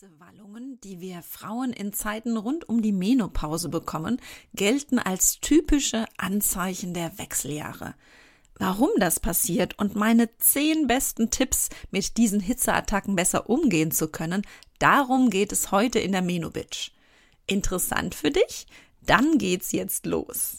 Hitzewallungen, die wir Frauen in Zeiten rund um die Menopause bekommen, gelten als typische Anzeichen der Wechseljahre. Warum das passiert und meine zehn besten Tipps, mit diesen Hitzeattacken besser umgehen zu können, darum geht es heute in der Menobitch. Interessant für dich? Dann geht's jetzt los.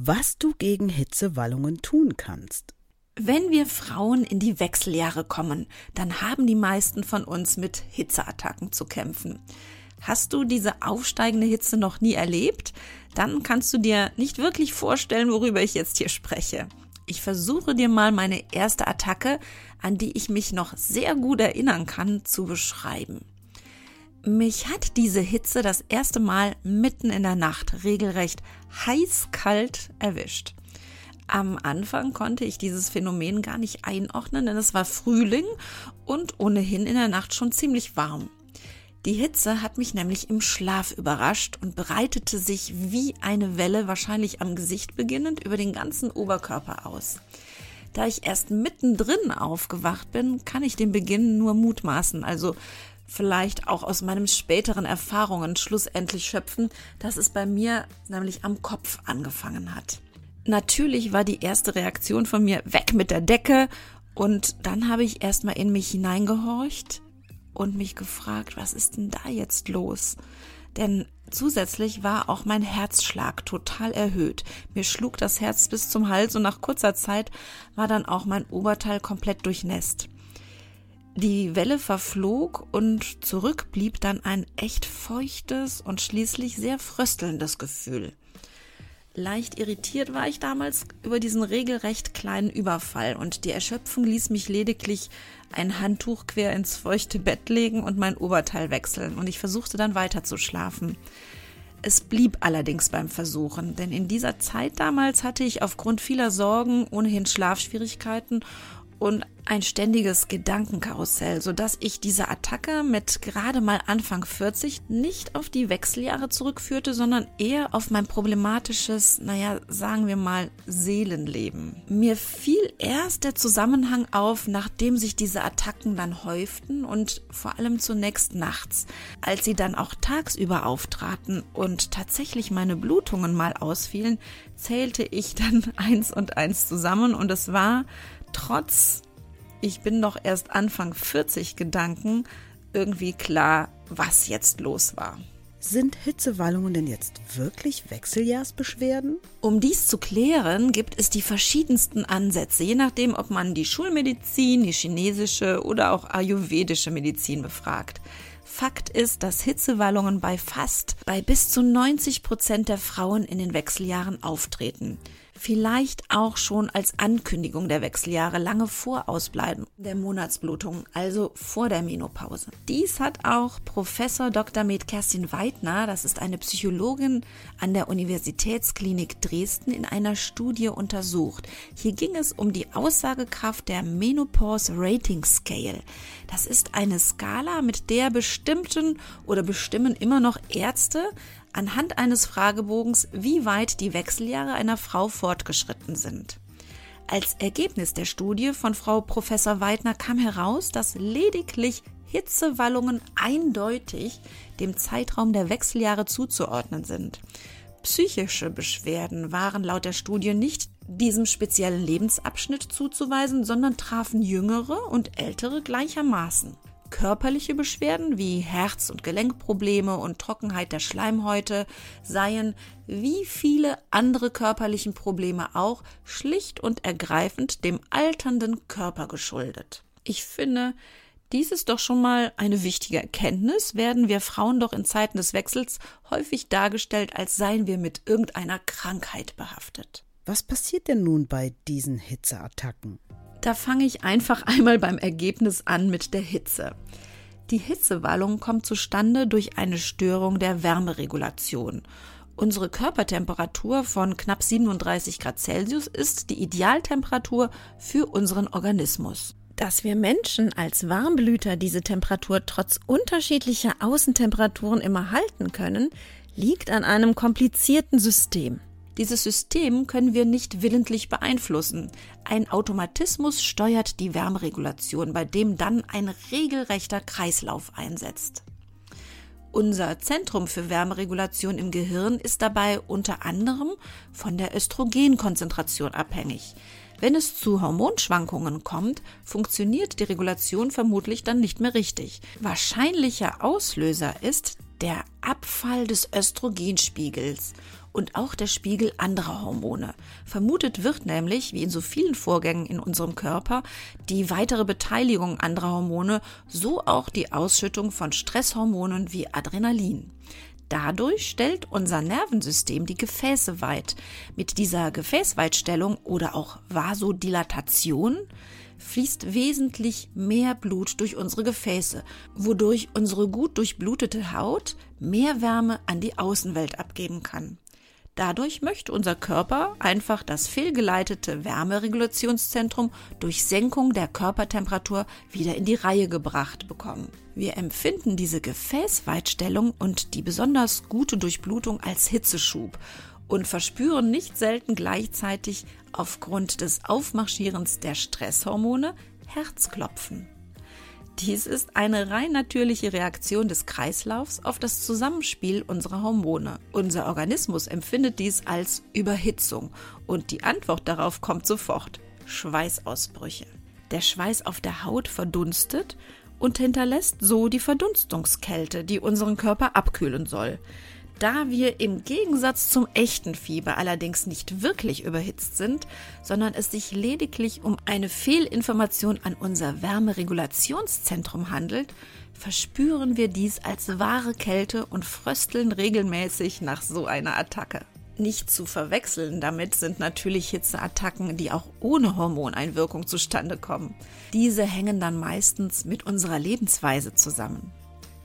was du gegen Hitzewallungen tun kannst. Wenn wir Frauen in die Wechseljahre kommen, dann haben die meisten von uns mit Hitzeattacken zu kämpfen. Hast du diese aufsteigende Hitze noch nie erlebt? Dann kannst du dir nicht wirklich vorstellen, worüber ich jetzt hier spreche. Ich versuche dir mal meine erste Attacke, an die ich mich noch sehr gut erinnern kann, zu beschreiben. Mich hat diese Hitze das erste Mal mitten in der Nacht regelrecht heiß-kalt erwischt. Am Anfang konnte ich dieses Phänomen gar nicht einordnen, denn es war Frühling und ohnehin in der Nacht schon ziemlich warm. Die Hitze hat mich nämlich im Schlaf überrascht und breitete sich wie eine Welle wahrscheinlich am Gesicht beginnend über den ganzen Oberkörper aus. Da ich erst mittendrin aufgewacht bin, kann ich den Beginn nur mutmaßen, also vielleicht auch aus meinen späteren Erfahrungen schlussendlich schöpfen, dass es bei mir nämlich am Kopf angefangen hat. Natürlich war die erste Reaktion von mir weg mit der Decke und dann habe ich erstmal in mich hineingehorcht und mich gefragt, was ist denn da jetzt los? Denn zusätzlich war auch mein Herzschlag total erhöht. Mir schlug das Herz bis zum Hals und nach kurzer Zeit war dann auch mein Oberteil komplett durchnässt. Die Welle verflog und zurück blieb dann ein echt feuchtes und schließlich sehr fröstelndes Gefühl. Leicht irritiert war ich damals über diesen regelrecht kleinen Überfall und die Erschöpfung ließ mich lediglich ein Handtuch quer ins feuchte Bett legen und mein Oberteil wechseln und ich versuchte dann weiter zu schlafen. Es blieb allerdings beim Versuchen, denn in dieser Zeit damals hatte ich aufgrund vieler Sorgen ohnehin Schlafschwierigkeiten und ein ständiges Gedankenkarussell, so dass ich diese Attacke mit gerade mal Anfang 40 nicht auf die Wechseljahre zurückführte, sondern eher auf mein problematisches, naja, sagen wir mal, Seelenleben. Mir fiel erst der Zusammenhang auf, nachdem sich diese Attacken dann häuften und vor allem zunächst nachts, als sie dann auch tagsüber auftraten und tatsächlich meine Blutungen mal ausfielen, zählte ich dann eins und eins zusammen und es war trotz ich bin doch erst Anfang 40 Gedanken irgendwie klar, was jetzt los war. Sind Hitzewallungen denn jetzt wirklich Wechseljahrsbeschwerden? Um dies zu klären, gibt es die verschiedensten Ansätze, je nachdem, ob man die Schulmedizin, die chinesische oder auch ayurvedische Medizin befragt. Fakt ist, dass Hitzewallungen bei fast, bei bis zu 90 Prozent der Frauen in den Wechseljahren auftreten vielleicht auch schon als Ankündigung der Wechseljahre lange vor Ausbleiben der Monatsblutung, also vor der Menopause. Dies hat auch Professor Dr. Med Kerstin Weidner, das ist eine Psychologin an der Universitätsklinik Dresden, in einer Studie untersucht. Hier ging es um die Aussagekraft der Menopause Rating Scale. Das ist eine Skala, mit der bestimmten oder bestimmen immer noch Ärzte anhand eines Fragebogens, wie weit die Wechseljahre einer Frau fortgeschritten sind. Als Ergebnis der Studie von Frau Professor Weidner kam heraus, dass lediglich Hitzewallungen eindeutig dem Zeitraum der Wechseljahre zuzuordnen sind. Psychische Beschwerden waren laut der Studie nicht diesem speziellen Lebensabschnitt zuzuweisen, sondern trafen jüngere und ältere gleichermaßen körperliche Beschwerden wie Herz- und Gelenkprobleme und Trockenheit der Schleimhäute seien wie viele andere körperlichen Probleme auch schlicht und ergreifend dem alternden Körper geschuldet. Ich finde, dies ist doch schon mal eine wichtige Erkenntnis, werden wir Frauen doch in Zeiten des Wechsels häufig dargestellt, als seien wir mit irgendeiner Krankheit behaftet. Was passiert denn nun bei diesen Hitzeattacken? Da fange ich einfach einmal beim Ergebnis an mit der Hitze. Die Hitzewallung kommt zustande durch eine Störung der Wärmeregulation. Unsere Körpertemperatur von knapp 37 Grad Celsius ist die Idealtemperatur für unseren Organismus. Dass wir Menschen als Warmblüter diese Temperatur trotz unterschiedlicher Außentemperaturen immer halten können, liegt an einem komplizierten System. Dieses System können wir nicht willentlich beeinflussen. Ein Automatismus steuert die Wärmeregulation, bei dem dann ein regelrechter Kreislauf einsetzt. Unser Zentrum für Wärmeregulation im Gehirn ist dabei unter anderem von der Östrogenkonzentration abhängig. Wenn es zu Hormonschwankungen kommt, funktioniert die Regulation vermutlich dann nicht mehr richtig. Wahrscheinlicher Auslöser ist der Abfall des Östrogenspiegels und auch der Spiegel anderer Hormone. Vermutet wird nämlich, wie in so vielen Vorgängen in unserem Körper, die weitere Beteiligung anderer Hormone, so auch die Ausschüttung von Stresshormonen wie Adrenalin. Dadurch stellt unser Nervensystem die Gefäße weit. Mit dieser Gefäßweitstellung oder auch Vasodilatation fließt wesentlich mehr Blut durch unsere Gefäße, wodurch unsere gut durchblutete Haut mehr Wärme an die Außenwelt abgeben kann. Dadurch möchte unser Körper einfach das fehlgeleitete Wärmeregulationszentrum durch Senkung der Körpertemperatur wieder in die Reihe gebracht bekommen. Wir empfinden diese Gefäßweitstellung und die besonders gute Durchblutung als Hitzeschub und verspüren nicht selten gleichzeitig aufgrund des Aufmarschierens der Stresshormone Herzklopfen. Dies ist eine rein natürliche Reaktion des Kreislaufs auf das Zusammenspiel unserer Hormone. Unser Organismus empfindet dies als Überhitzung und die Antwort darauf kommt sofort. Schweißausbrüche. Der Schweiß auf der Haut verdunstet und hinterlässt so die Verdunstungskälte, die unseren Körper abkühlen soll. Da wir im Gegensatz zum echten Fieber allerdings nicht wirklich überhitzt sind, sondern es sich lediglich um eine Fehlinformation an unser Wärmeregulationszentrum handelt, verspüren wir dies als wahre Kälte und frösteln regelmäßig nach so einer Attacke. Nicht zu verwechseln damit sind natürlich Hitzeattacken, die auch ohne Hormoneinwirkung zustande kommen. Diese hängen dann meistens mit unserer Lebensweise zusammen.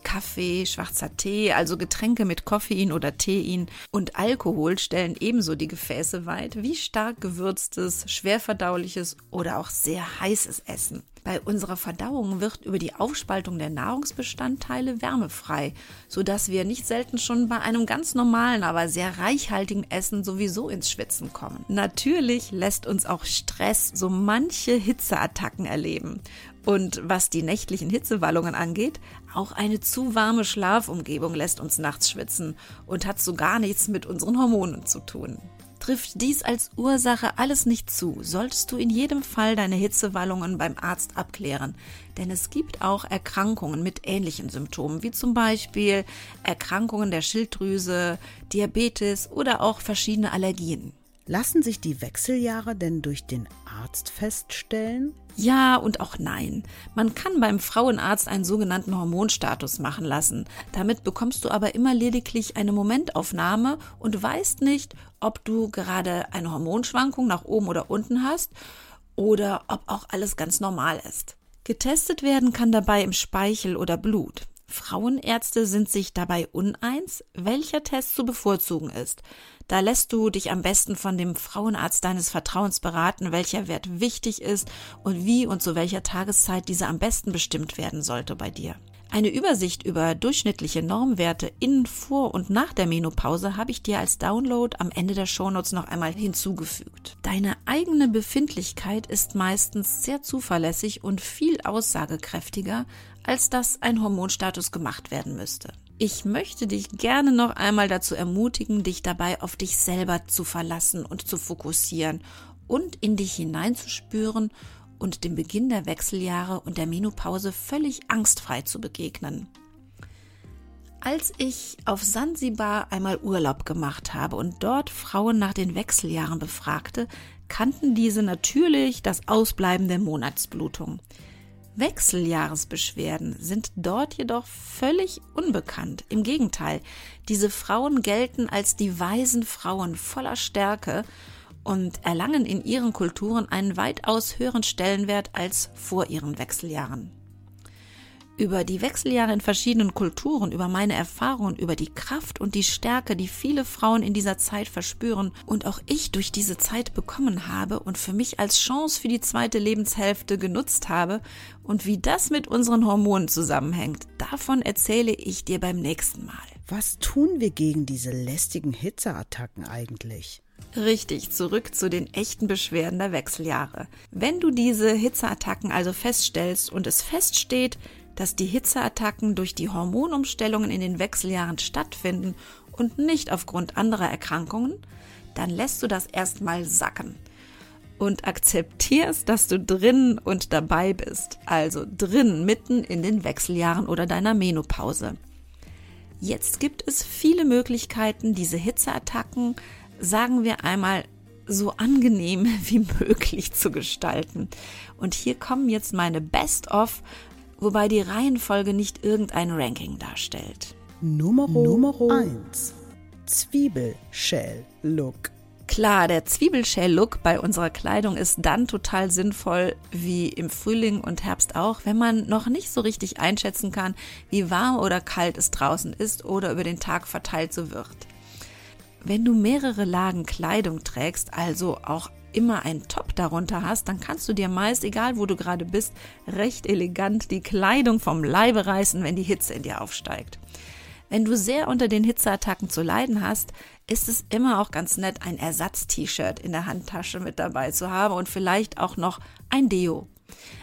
Kaffee, schwarzer Tee, also Getränke mit Koffein oder Tein und Alkohol stellen ebenso die Gefäße weit wie stark gewürztes, schwerverdauliches oder auch sehr heißes Essen. Bei unserer Verdauung wird über die Aufspaltung der Nahrungsbestandteile Wärme frei, sodass wir nicht selten schon bei einem ganz normalen, aber sehr reichhaltigen Essen sowieso ins Schwitzen kommen. Natürlich lässt uns auch Stress so manche Hitzeattacken erleben. Und was die nächtlichen Hitzewallungen angeht, auch eine zu warme Schlafumgebung lässt uns nachts schwitzen und hat so gar nichts mit unseren Hormonen zu tun. Trifft dies als Ursache alles nicht zu, solltest du in jedem Fall deine Hitzewallungen beim Arzt abklären, denn es gibt auch Erkrankungen mit ähnlichen Symptomen, wie zum Beispiel Erkrankungen der Schilddrüse, Diabetes oder auch verschiedene Allergien. Lassen sich die Wechseljahre denn durch den Arzt feststellen? Ja und auch nein. Man kann beim Frauenarzt einen sogenannten Hormonstatus machen lassen. Damit bekommst du aber immer lediglich eine Momentaufnahme und weißt nicht, ob du gerade eine Hormonschwankung nach oben oder unten hast oder ob auch alles ganz normal ist. Getestet werden kann dabei im Speichel oder Blut. Frauenärzte sind sich dabei uneins, welcher Test zu bevorzugen ist. Da lässt du dich am besten von dem Frauenarzt deines Vertrauens beraten, welcher Wert wichtig ist und wie und zu welcher Tageszeit dieser am besten bestimmt werden sollte bei dir. Eine Übersicht über durchschnittliche Normwerte in, vor und nach der Menopause habe ich dir als Download am Ende der Shownotes noch einmal hinzugefügt. Deine eigene Befindlichkeit ist meistens sehr zuverlässig und viel aussagekräftiger, als dass ein Hormonstatus gemacht werden müsste. Ich möchte dich gerne noch einmal dazu ermutigen, dich dabei auf dich selber zu verlassen und zu fokussieren und in dich hineinzuspüren und dem Beginn der Wechseljahre und der Menopause völlig angstfrei zu begegnen. Als ich auf Sansibar einmal Urlaub gemacht habe und dort Frauen nach den Wechseljahren befragte, kannten diese natürlich das Ausbleiben der Monatsblutung. Wechseljahresbeschwerden sind dort jedoch völlig unbekannt. Im Gegenteil, diese Frauen gelten als die weisen Frauen voller Stärke und erlangen in ihren Kulturen einen weitaus höheren Stellenwert als vor ihren Wechseljahren über die Wechseljahre in verschiedenen Kulturen, über meine Erfahrungen, über die Kraft und die Stärke, die viele Frauen in dieser Zeit verspüren und auch ich durch diese Zeit bekommen habe und für mich als Chance für die zweite Lebenshälfte genutzt habe und wie das mit unseren Hormonen zusammenhängt, davon erzähle ich dir beim nächsten Mal. Was tun wir gegen diese lästigen Hitzeattacken eigentlich? Richtig, zurück zu den echten Beschwerden der Wechseljahre. Wenn du diese Hitzeattacken also feststellst und es feststeht, dass die Hitzeattacken durch die Hormonumstellungen in den Wechseljahren stattfinden und nicht aufgrund anderer Erkrankungen, dann lässt du das erstmal sacken und akzeptierst, dass du drin und dabei bist, also drin mitten in den Wechseljahren oder deiner Menopause. Jetzt gibt es viele Möglichkeiten, diese Hitzeattacken, sagen wir einmal, so angenehm wie möglich zu gestalten. Und hier kommen jetzt meine Best-of wobei die Reihenfolge nicht irgendein Ranking darstellt. Nummer 1. Zwiebelshell-Look. Klar, der Zwiebelshell-Look bei unserer Kleidung ist dann total sinnvoll, wie im Frühling und Herbst auch, wenn man noch nicht so richtig einschätzen kann, wie warm oder kalt es draußen ist oder über den Tag verteilt so wird. Wenn du mehrere Lagen Kleidung trägst, also auch immer ein Top darunter hast, dann kannst du dir meist, egal wo du gerade bist, recht elegant die Kleidung vom Leibe reißen, wenn die Hitze in dir aufsteigt. Wenn du sehr unter den Hitzeattacken zu leiden hast, ist es immer auch ganz nett, ein Ersatz-T-Shirt in der Handtasche mit dabei zu haben und vielleicht auch noch ein Deo.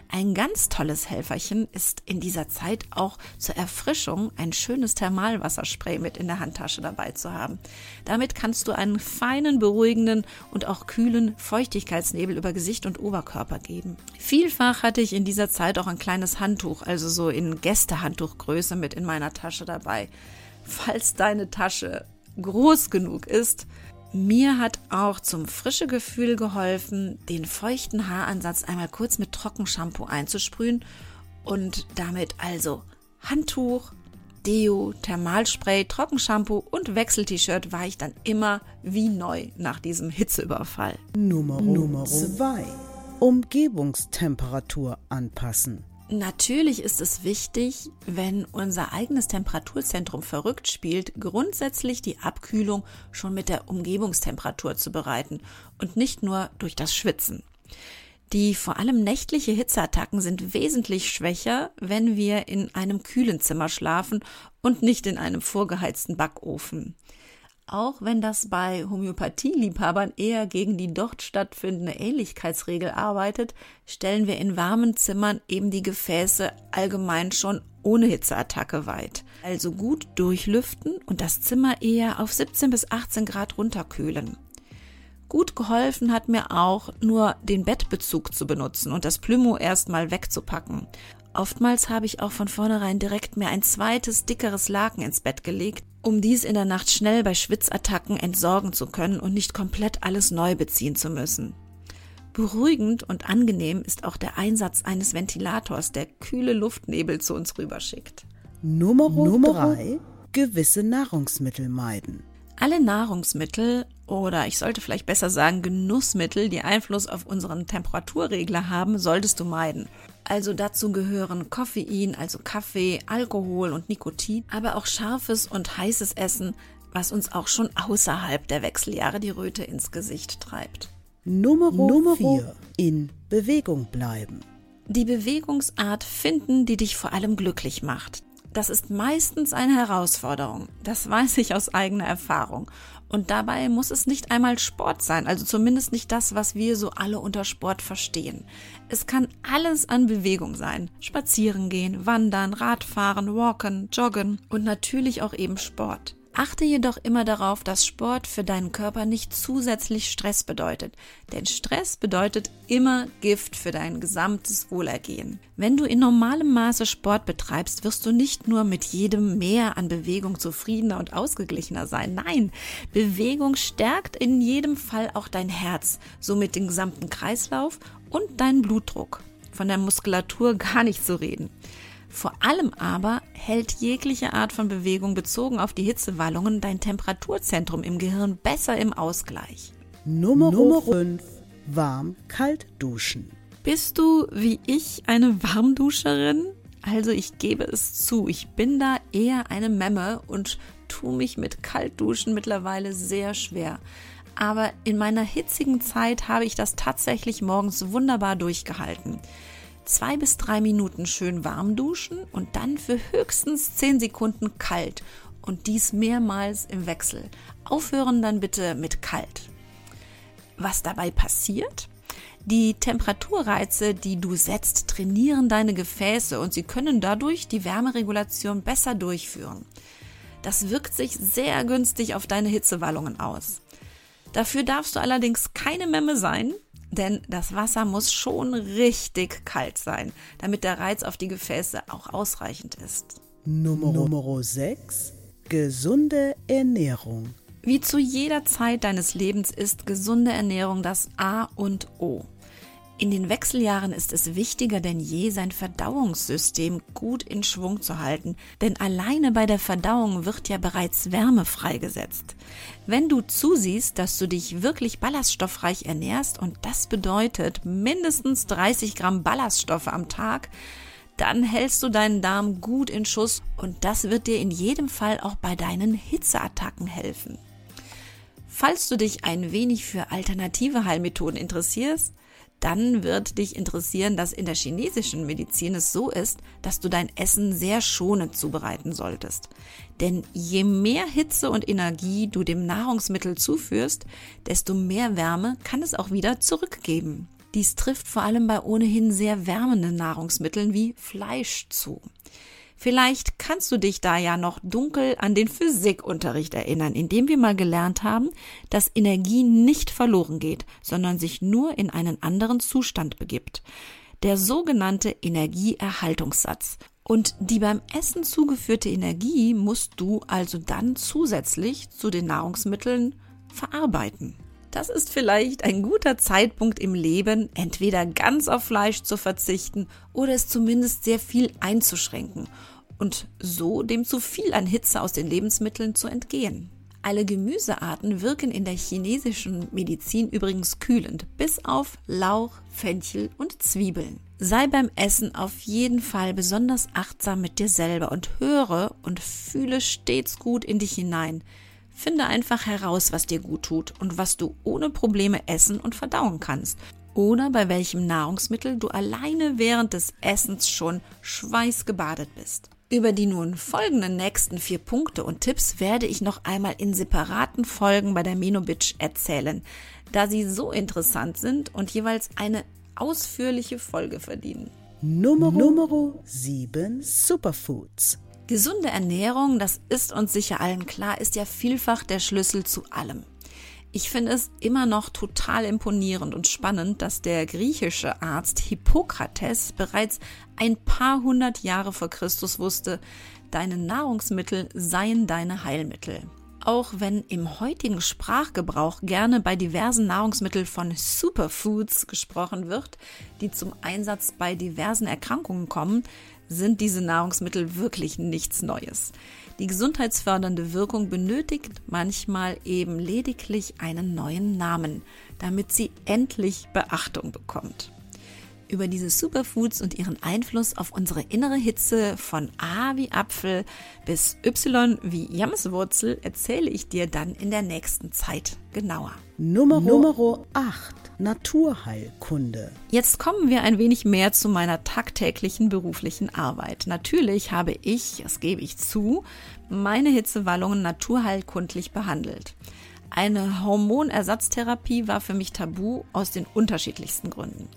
Ein ganz tolles Helferchen ist in dieser Zeit auch zur Erfrischung ein schönes Thermalwasserspray mit in der Handtasche dabei zu haben. Damit kannst du einen feinen, beruhigenden und auch kühlen Feuchtigkeitsnebel über Gesicht und Oberkörper geben. Vielfach hatte ich in dieser Zeit auch ein kleines Handtuch, also so in Gästehandtuchgröße mit in meiner Tasche dabei. Falls deine Tasche groß genug ist, mir hat auch zum frische Gefühl geholfen, den feuchten Haaransatz einmal kurz mit Trockenshampoo einzusprühen und damit also Handtuch, Deo, Thermalspray, Trockenshampoo und Wechsel-T-Shirt war ich dann immer wie neu nach diesem Hitzeüberfall. Nummer 2. Umgebungstemperatur anpassen. Natürlich ist es wichtig, wenn unser eigenes Temperaturzentrum verrückt spielt, grundsätzlich die Abkühlung schon mit der Umgebungstemperatur zu bereiten und nicht nur durch das Schwitzen. Die vor allem nächtliche Hitzeattacken sind wesentlich schwächer, wenn wir in einem kühlen Zimmer schlafen und nicht in einem vorgeheizten Backofen. Auch wenn das bei Homöopathieliebhabern eher gegen die dort stattfindende Ähnlichkeitsregel arbeitet, stellen wir in warmen Zimmern eben die Gefäße allgemein schon ohne Hitzeattacke weit. Also gut durchlüften und das Zimmer eher auf 17 bis 18 Grad runterkühlen. Gut geholfen hat mir auch, nur den Bettbezug zu benutzen und das Plümo erstmal wegzupacken. Oftmals habe ich auch von vornherein direkt mir ein zweites, dickeres Laken ins Bett gelegt, um dies in der Nacht schnell bei Schwitzattacken entsorgen zu können und nicht komplett alles neu beziehen zu müssen. Beruhigend und angenehm ist auch der Einsatz eines Ventilators, der kühle Luftnebel zu uns rüberschickt. Nummer 3. Gewisse Nahrungsmittel meiden. Alle Nahrungsmittel oder ich sollte vielleicht besser sagen Genussmittel, die Einfluss auf unseren Temperaturregler haben, solltest du meiden. Also dazu gehören Koffein, also Kaffee, Alkohol und Nikotin, aber auch scharfes und heißes Essen, was uns auch schon außerhalb der Wechseljahre die Röte ins Gesicht treibt. Nummer 4. In Bewegung bleiben. Die Bewegungsart finden, die dich vor allem glücklich macht. Das ist meistens eine Herausforderung. Das weiß ich aus eigener Erfahrung. Und dabei muss es nicht einmal Sport sein, also zumindest nicht das, was wir so alle unter Sport verstehen. Es kann alles an Bewegung sein. Spazieren gehen, wandern, Radfahren, walken, joggen und natürlich auch eben Sport. Achte jedoch immer darauf, dass Sport für deinen Körper nicht zusätzlich Stress bedeutet, denn Stress bedeutet immer Gift für dein gesamtes Wohlergehen. Wenn du in normalem Maße Sport betreibst, wirst du nicht nur mit jedem Mehr an Bewegung zufriedener und ausgeglichener sein. Nein, Bewegung stärkt in jedem Fall auch dein Herz, somit den gesamten Kreislauf und deinen Blutdruck. Von der Muskulatur gar nicht zu reden. Vor allem aber hält jegliche Art von Bewegung bezogen auf die Hitzewallungen dein Temperaturzentrum im Gehirn besser im Ausgleich. Nummer 5. Warm-kalt duschen. Bist du wie ich eine Warmduscherin? Also ich gebe es zu, ich bin da eher eine Memme und tue mich mit Kaltduschen mittlerweile sehr schwer. Aber in meiner hitzigen Zeit habe ich das tatsächlich morgens wunderbar durchgehalten. Zwei bis drei Minuten schön warm duschen und dann für höchstens zehn Sekunden kalt und dies mehrmals im Wechsel. Aufhören dann bitte mit kalt. Was dabei passiert? Die Temperaturreize, die du setzt, trainieren deine Gefäße und sie können dadurch die Wärmeregulation besser durchführen. Das wirkt sich sehr günstig auf deine Hitzewallungen aus. Dafür darfst du allerdings keine Memme sein, denn das Wasser muss schon richtig kalt sein, damit der Reiz auf die Gefäße auch ausreichend ist. Nummer, Nummer 6. Gesunde Ernährung. Wie zu jeder Zeit deines Lebens ist gesunde Ernährung das A und O. In den Wechseljahren ist es wichtiger denn je, sein Verdauungssystem gut in Schwung zu halten, denn alleine bei der Verdauung wird ja bereits Wärme freigesetzt. Wenn du zusiehst, dass du dich wirklich ballaststoffreich ernährst, und das bedeutet mindestens 30 Gramm Ballaststoffe am Tag, dann hältst du deinen Darm gut in Schuss und das wird dir in jedem Fall auch bei deinen Hitzeattacken helfen. Falls du dich ein wenig für alternative Heilmethoden interessierst, dann wird dich interessieren, dass in der chinesischen Medizin es so ist, dass du dein Essen sehr schonend zubereiten solltest. Denn je mehr Hitze und Energie du dem Nahrungsmittel zuführst, desto mehr Wärme kann es auch wieder zurückgeben. Dies trifft vor allem bei ohnehin sehr wärmenden Nahrungsmitteln wie Fleisch zu. Vielleicht kannst du dich da ja noch dunkel an den Physikunterricht erinnern, in dem wir mal gelernt haben, dass Energie nicht verloren geht, sondern sich nur in einen anderen Zustand begibt. Der sogenannte Energieerhaltungssatz. Und die beim Essen zugeführte Energie musst du also dann zusätzlich zu den Nahrungsmitteln verarbeiten. Das ist vielleicht ein guter Zeitpunkt im Leben, entweder ganz auf Fleisch zu verzichten oder es zumindest sehr viel einzuschränken und so dem zu viel an Hitze aus den Lebensmitteln zu entgehen. Alle Gemüsearten wirken in der chinesischen Medizin übrigens kühlend, bis auf Lauch, Fenchel und Zwiebeln. Sei beim Essen auf jeden Fall besonders achtsam mit dir selber und höre und fühle stets gut in dich hinein. Finde einfach heraus, was dir gut tut und was du ohne Probleme essen und verdauen kannst. Oder bei welchem Nahrungsmittel du alleine während des Essens schon schweißgebadet bist. Über die nun folgenden nächsten vier Punkte und Tipps werde ich noch einmal in separaten Folgen bei der Menobitch erzählen, da sie so interessant sind und jeweils eine ausführliche Folge verdienen. Nummer, Nummer 7 Superfoods. Gesunde Ernährung, das ist uns sicher allen klar, ist ja vielfach der Schlüssel zu allem. Ich finde es immer noch total imponierend und spannend, dass der griechische Arzt Hippokrates bereits ein paar hundert Jahre vor Christus wusste, deine Nahrungsmittel seien deine Heilmittel. Auch wenn im heutigen Sprachgebrauch gerne bei diversen Nahrungsmitteln von Superfoods gesprochen wird, die zum Einsatz bei diversen Erkrankungen kommen, sind diese Nahrungsmittel wirklich nichts Neues. Die gesundheitsfördernde Wirkung benötigt manchmal eben lediglich einen neuen Namen, damit sie endlich Beachtung bekommt. Über diese Superfoods und ihren Einfluss auf unsere innere Hitze von A wie Apfel bis Y wie Jamswurzel erzähle ich dir dann in der nächsten Zeit genauer. Nummer, Nummer 8. Naturheilkunde. Jetzt kommen wir ein wenig mehr zu meiner tagtäglichen beruflichen Arbeit. Natürlich habe ich, das gebe ich zu, meine Hitzewallungen naturheilkundlich behandelt. Eine Hormonersatztherapie war für mich tabu aus den unterschiedlichsten Gründen.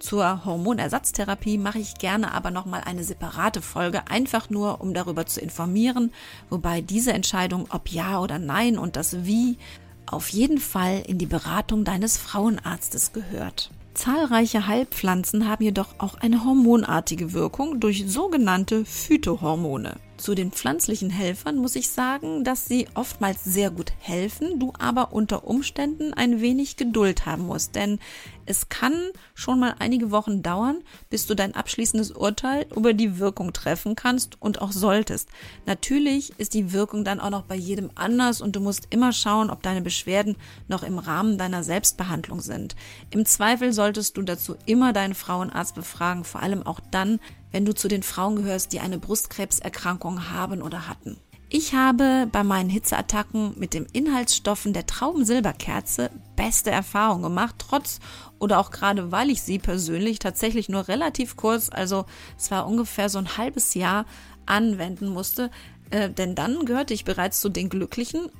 Zur Hormonersatztherapie mache ich gerne aber nochmal eine separate Folge, einfach nur um darüber zu informieren, wobei diese Entscheidung, ob ja oder nein und das wie, auf jeden Fall in die Beratung deines Frauenarztes gehört. Zahlreiche Heilpflanzen haben jedoch auch eine hormonartige Wirkung durch sogenannte Phytohormone. Zu den pflanzlichen Helfern muss ich sagen, dass sie oftmals sehr gut helfen, du aber unter Umständen ein wenig Geduld haben musst, denn es kann schon mal einige Wochen dauern, bis du dein abschließendes Urteil über die Wirkung treffen kannst und auch solltest. Natürlich ist die Wirkung dann auch noch bei jedem anders und du musst immer schauen, ob deine Beschwerden noch im Rahmen deiner Selbstbehandlung sind. Im Zweifel solltest du dazu immer deinen Frauenarzt befragen, vor allem auch dann, wenn du zu den Frauen gehörst, die eine Brustkrebserkrankung haben oder hatten. Ich habe bei meinen Hitzeattacken mit den Inhaltsstoffen der Traubensilberkerze beste Erfahrungen gemacht, trotz oder auch gerade weil ich sie persönlich tatsächlich nur relativ kurz, also es war ungefähr so ein halbes Jahr anwenden musste, äh, denn dann gehörte ich bereits zu den Glücklichen,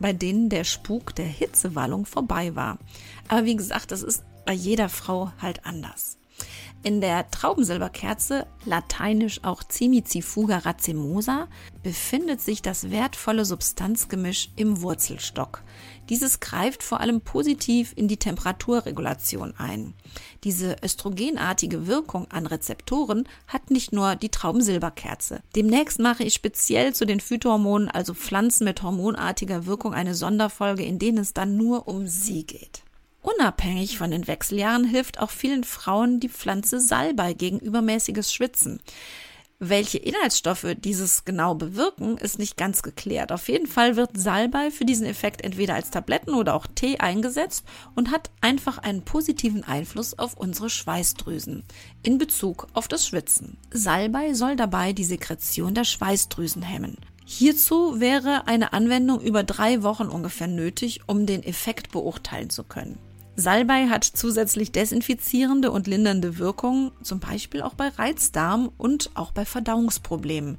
bei denen der Spuk der Hitzewallung vorbei war. Aber wie gesagt, das ist bei jeder Frau halt anders. In der Traubensilberkerze, lateinisch auch Cimicifuga racemosa, befindet sich das wertvolle Substanzgemisch im Wurzelstock. Dieses greift vor allem positiv in die Temperaturregulation ein. Diese östrogenartige Wirkung an Rezeptoren hat nicht nur die Traubensilberkerze. Demnächst mache ich speziell zu den Phytohormonen, also Pflanzen mit hormonartiger Wirkung, eine Sonderfolge, in denen es dann nur um sie geht. Unabhängig von den Wechseljahren hilft auch vielen Frauen die Pflanze Salbei gegen übermäßiges Schwitzen. Welche Inhaltsstoffe dieses genau bewirken, ist nicht ganz geklärt. Auf jeden Fall wird Salbei für diesen Effekt entweder als Tabletten oder auch Tee eingesetzt und hat einfach einen positiven Einfluss auf unsere Schweißdrüsen in Bezug auf das Schwitzen. Salbei soll dabei die Sekretion der Schweißdrüsen hemmen. Hierzu wäre eine Anwendung über drei Wochen ungefähr nötig, um den Effekt beurteilen zu können. Salbei hat zusätzlich desinfizierende und lindernde Wirkungen, zum Beispiel auch bei Reizdarm und auch bei Verdauungsproblemen.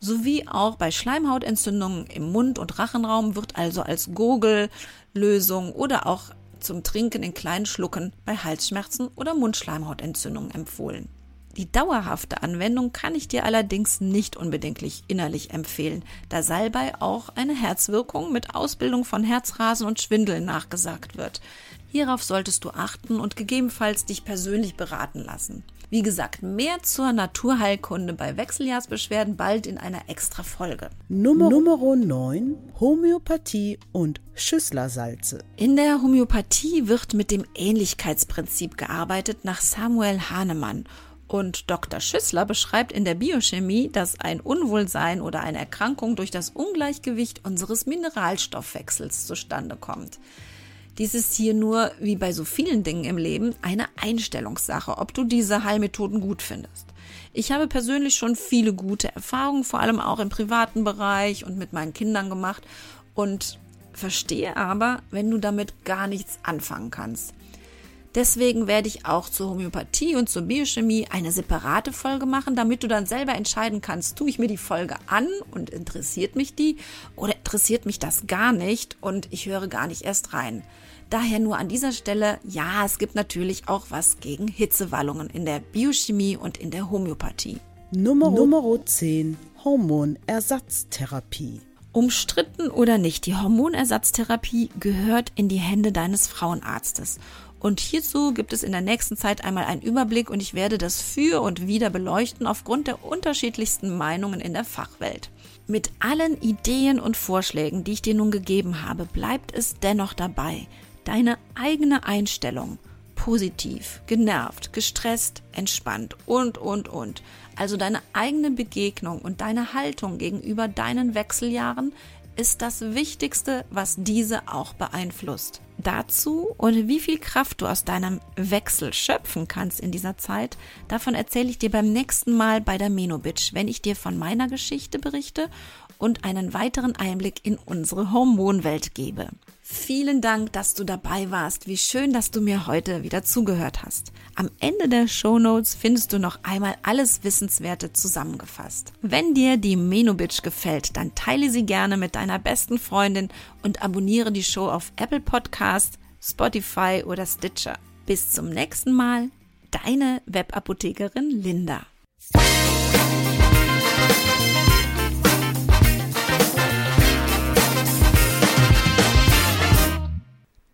Sowie auch bei Schleimhautentzündungen im Mund- und Rachenraum wird also als Gurgellösung oder auch zum Trinken in kleinen Schlucken bei Halsschmerzen oder Mundschleimhautentzündungen empfohlen. Die dauerhafte Anwendung kann ich dir allerdings nicht unbedingt innerlich empfehlen, da Salbei auch eine Herzwirkung mit Ausbildung von Herzrasen und Schwindeln nachgesagt wird. Hierauf solltest du achten und gegebenenfalls dich persönlich beraten lassen. Wie gesagt, mehr zur Naturheilkunde bei Wechseljahrsbeschwerden bald in einer extra Folge. Nummer, Nummer 9 Homöopathie und Schüsslersalze. In der Homöopathie wird mit dem Ähnlichkeitsprinzip gearbeitet nach Samuel Hahnemann und Dr. Schüssler beschreibt in der Biochemie, dass ein Unwohlsein oder eine Erkrankung durch das Ungleichgewicht unseres Mineralstoffwechsels zustande kommt. Dies ist hier nur, wie bei so vielen Dingen im Leben, eine Einstellungssache, ob du diese Heilmethoden gut findest. Ich habe persönlich schon viele gute Erfahrungen, vor allem auch im privaten Bereich und mit meinen Kindern gemacht und verstehe aber, wenn du damit gar nichts anfangen kannst. Deswegen werde ich auch zur Homöopathie und zur Biochemie eine separate Folge machen, damit du dann selber entscheiden kannst, tue ich mir die Folge an und interessiert mich die oder interessiert mich das gar nicht und ich höre gar nicht erst rein. Daher nur an dieser Stelle, ja, es gibt natürlich auch was gegen Hitzewallungen in der Biochemie und in der Homöopathie. Nummer, Nummer 10 Hormonersatztherapie. Umstritten oder nicht, die Hormonersatztherapie gehört in die Hände deines Frauenarztes. Und hierzu gibt es in der nächsten Zeit einmal einen Überblick und ich werde das für und wieder beleuchten aufgrund der unterschiedlichsten Meinungen in der Fachwelt. Mit allen Ideen und Vorschlägen, die ich dir nun gegeben habe, bleibt es dennoch dabei, deine eigene Einstellung, positiv, genervt, gestresst, entspannt und, und, und. Also deine eigene Begegnung und deine Haltung gegenüber deinen Wechseljahren ist das Wichtigste, was diese auch beeinflusst. Dazu und wie viel Kraft du aus deinem Wechsel schöpfen kannst in dieser Zeit, davon erzähle ich dir beim nächsten Mal bei der Menobitch, wenn ich dir von meiner Geschichte berichte und einen weiteren Einblick in unsere Hormonwelt gebe. Vielen Dank, dass du dabei warst. Wie schön, dass du mir heute wieder zugehört hast. Am Ende der Show Notes findest du noch einmal alles Wissenswerte zusammengefasst. Wenn dir die Menobitch gefällt, dann teile sie gerne mit deiner besten Freundin und abonniere die Show auf Apple Podcast, Spotify oder Stitcher. Bis zum nächsten Mal, deine Webapothekerin Linda.